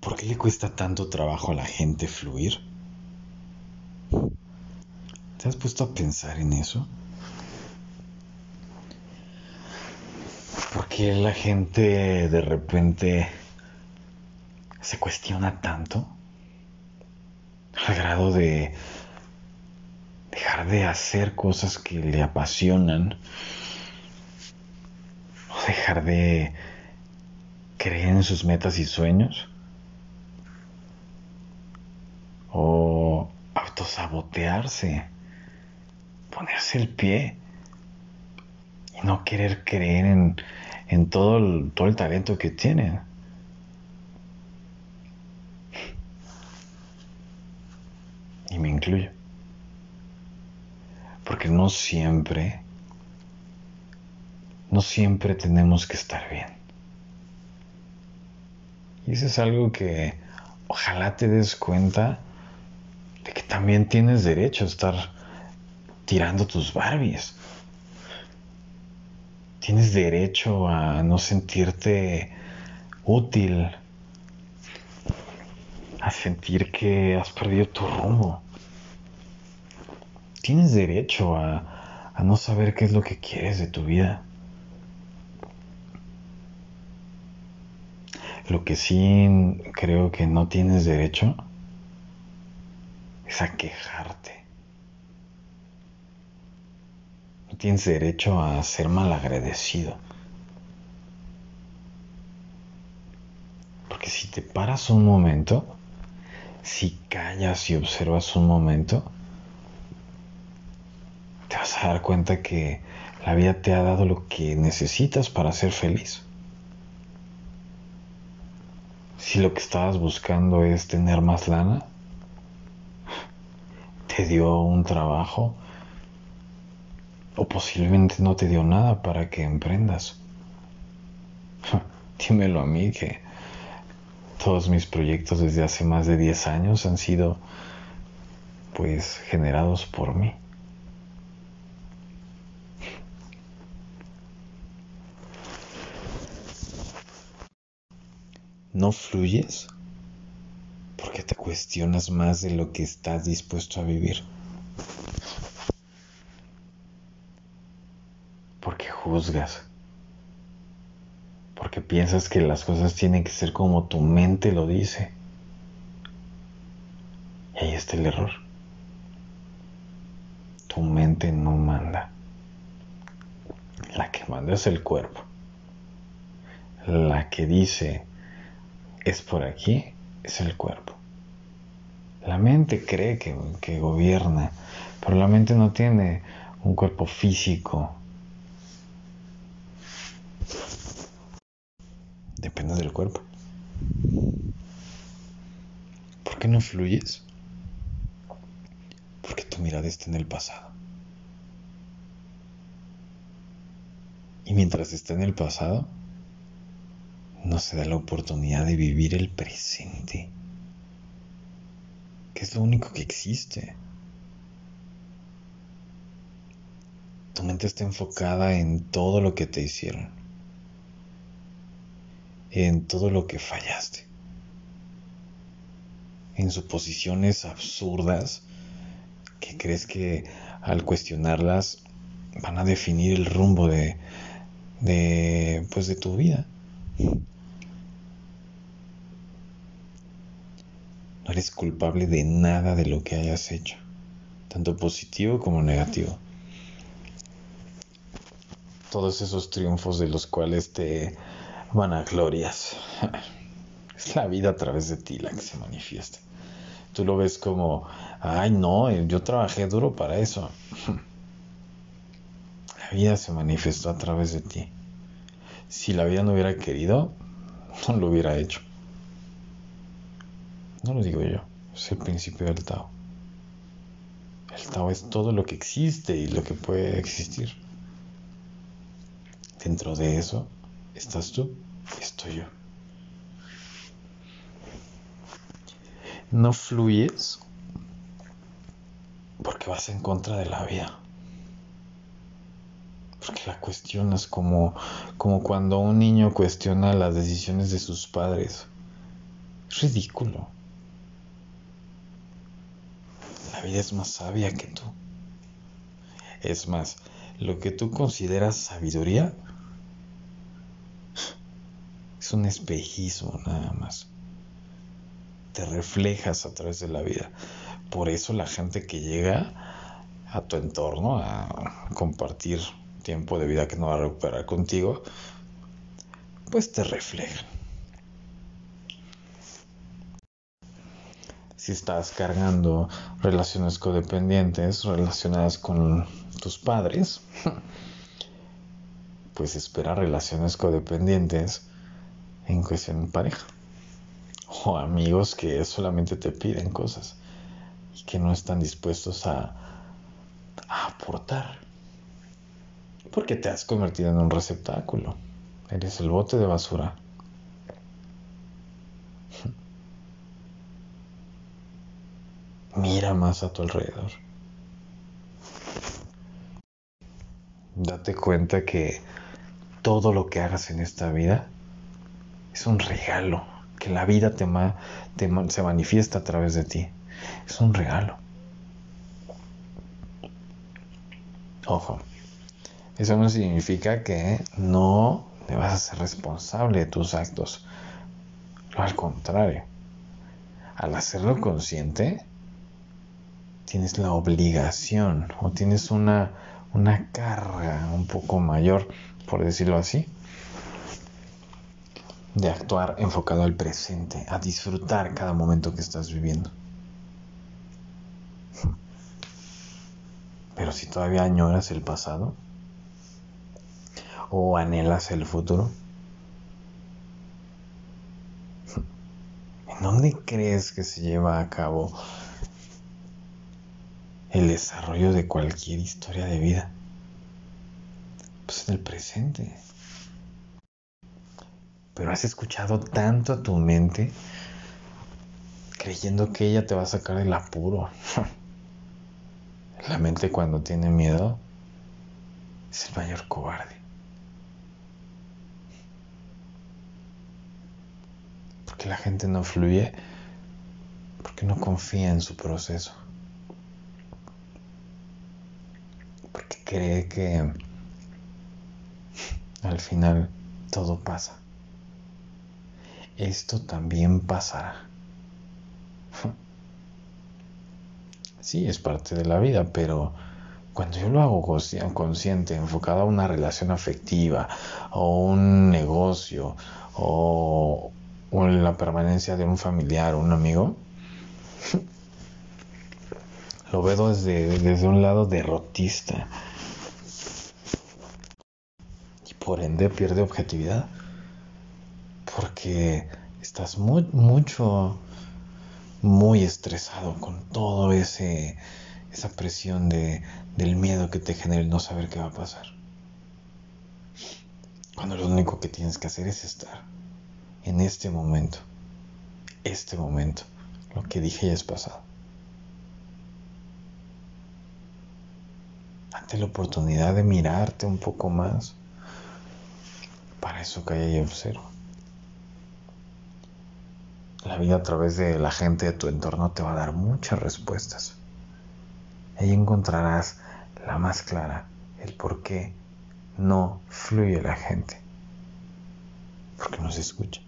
¿Por qué le cuesta tanto trabajo a la gente fluir? ¿Te has puesto a pensar en eso? ¿Por qué la gente de repente se cuestiona tanto al grado de dejar de hacer cosas que le apasionan o dejar de creer en sus metas y sueños o autosabotearse, ponerse el pie y no querer creer en, en todo, el, todo el talento que tienen. Y me incluyo. Porque no siempre, no siempre tenemos que estar bien. Y eso es algo que ojalá te des cuenta que también tienes derecho a estar tirando tus Barbies. Tienes derecho a no sentirte útil, a sentir que has perdido tu rumbo. Tienes derecho a, a no saber qué es lo que quieres de tu vida. Lo que sí creo que no tienes derecho es a quejarte. No tienes derecho a ser malagradecido. Porque si te paras un momento, si callas y observas un momento, te vas a dar cuenta que la vida te ha dado lo que necesitas para ser feliz. Si lo que estabas buscando es tener más lana, te dio un trabajo o posiblemente no te dio nada para que emprendas. Dímelo a mí que todos mis proyectos desde hace más de 10 años han sido pues generados por mí. No fluyes porque te cuestionas más de lo que estás dispuesto a vivir. Porque juzgas porque piensas que las cosas tienen que ser como tu mente lo dice. Y ahí está el error. Tu mente no manda. La que manda es el cuerpo. La que dice es por aquí es el cuerpo. La mente cree que, que gobierna, pero la mente no tiene un cuerpo físico depende del cuerpo. ¿Por qué no fluyes? Porque tu mirada está en el pasado. Y mientras está en el pasado, no se da la oportunidad de vivir el presente, que es lo único que existe. Tu mente está enfocada en todo lo que te hicieron en todo lo que fallaste, en suposiciones absurdas que crees que al cuestionarlas van a definir el rumbo de, de pues de tu vida. No eres culpable de nada de lo que hayas hecho, tanto positivo como negativo. Todos esos triunfos de los cuales te vanaglorias. Es la vida a través de ti la que se manifiesta. Tú lo ves como, ay no, yo trabajé duro para eso. La vida se manifestó a través de ti. Si la vida no hubiera querido, no lo hubiera hecho. No lo digo yo, es el principio del Tao. El Tao es todo lo que existe y lo que puede existir. Dentro de eso estás tú, estoy yo. No fluyes porque vas en contra de la vida. Porque la cuestionas como, como cuando un niño cuestiona las decisiones de sus padres. Es ridículo. La vida es más sabia que tú. Es más, lo que tú consideras sabiduría es un espejismo nada más. Te reflejas a través de la vida. Por eso la gente que llega a tu entorno a compartir tiempo de vida que no va a recuperar contigo, pues te reflejan. Si estás cargando relaciones codependientes relacionadas con tus padres, pues espera relaciones codependientes en cuestión de pareja. O amigos que solamente te piden cosas y que no están dispuestos a, a aportar. Porque te has convertido en un receptáculo. Eres el bote de basura. Mira más a tu alrededor. Date cuenta que todo lo que hagas en esta vida es un regalo, que la vida te, se manifiesta a través de ti. Es un regalo. Ojo, eso no significa que no te vas a ser responsable de tus actos. Al contrario, al hacerlo consciente, tienes la obligación o tienes una, una carga un poco mayor, por decirlo así, de actuar enfocado al presente, a disfrutar cada momento que estás viviendo. Pero si todavía añoras el pasado o anhelas el futuro, ¿en dónde crees que se lleva a cabo el desarrollo de cualquier historia de vida? Pues en el presente pero has escuchado tanto a tu mente creyendo que ella te va a sacar del apuro. La mente cuando tiene miedo es el mayor cobarde. Porque la gente no fluye porque no confía en su proceso. Porque cree que al final todo pasa esto también pasará. Sí, es parte de la vida, pero cuando yo lo hago consciente, enfocado a una relación afectiva, o un negocio, o, la permanencia de un familiar o un amigo, lo veo desde, desde un lado derrotista. Y por ende pierde objetividad porque estás muy, mucho, muy estresado con todo ese, esa presión de, del miedo que te genera el no saber qué va a pasar. Cuando lo único que tienes que hacer es estar en este momento, este momento, lo que dije ya es pasado. Ante la oportunidad de mirarte un poco más, para eso calla y observa. La vida a través de la gente de tu entorno te va a dar muchas respuestas. Ahí encontrarás la más clara, el por qué no fluye la gente. Porque no se escucha.